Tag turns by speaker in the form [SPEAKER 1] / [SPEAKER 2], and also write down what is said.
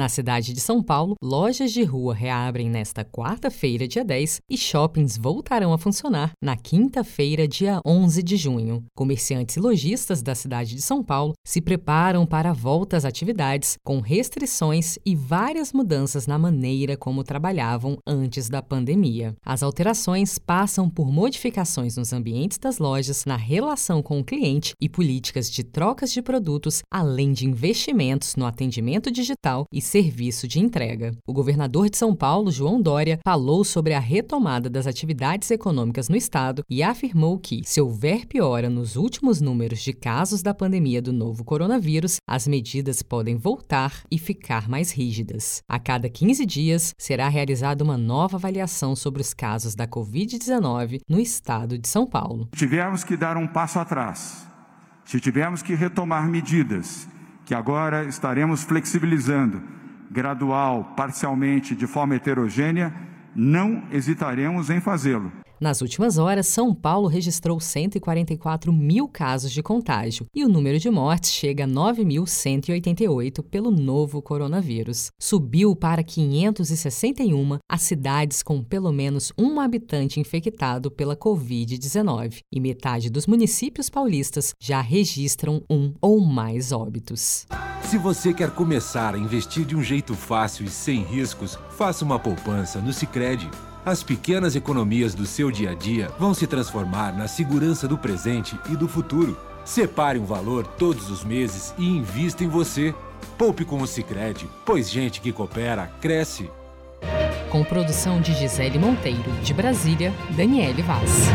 [SPEAKER 1] Na cidade de São Paulo, lojas de rua reabrem nesta quarta-feira, dia 10, e shoppings voltarão a funcionar na quinta-feira, dia 11 de junho. Comerciantes e lojistas da cidade de São Paulo se preparam para a volta às atividades, com restrições e várias mudanças na maneira como trabalhavam antes da pandemia. As alterações passam por modificações nos ambientes das lojas, na relação com o cliente e políticas de trocas de produtos, além de investimentos no atendimento digital e serviço de entrega. O governador de São Paulo, João Dória, falou sobre a retomada das atividades econômicas no estado e afirmou que, se houver piora nos últimos números de casos da pandemia do novo coronavírus, as medidas podem voltar e ficar mais rígidas. A cada 15 dias será realizada uma nova avaliação sobre os casos da Covid-19 no estado de São Paulo.
[SPEAKER 2] Tivemos que dar um passo atrás. Se tivermos que retomar medidas que agora estaremos flexibilizando gradual, parcialmente, de forma heterogênea, não hesitaremos em fazê-lo.
[SPEAKER 1] Nas últimas horas, São Paulo registrou 144 mil casos de contágio e o número de mortes chega a 9.188 pelo novo coronavírus. Subiu para 561 as cidades com pelo menos um habitante infectado pela Covid-19 e metade dos municípios paulistas já registram um ou mais óbitos.
[SPEAKER 3] Se você quer começar a investir de um jeito fácil e sem riscos, faça uma poupança no Sicredi. As pequenas economias do seu dia a dia vão se transformar na segurança do presente e do futuro. Separe um valor todos os meses e invista em você. Poupe com o Sicredi, pois gente que coopera cresce.
[SPEAKER 1] Com produção de Gisele Monteiro, de Brasília, Daniele Vaz.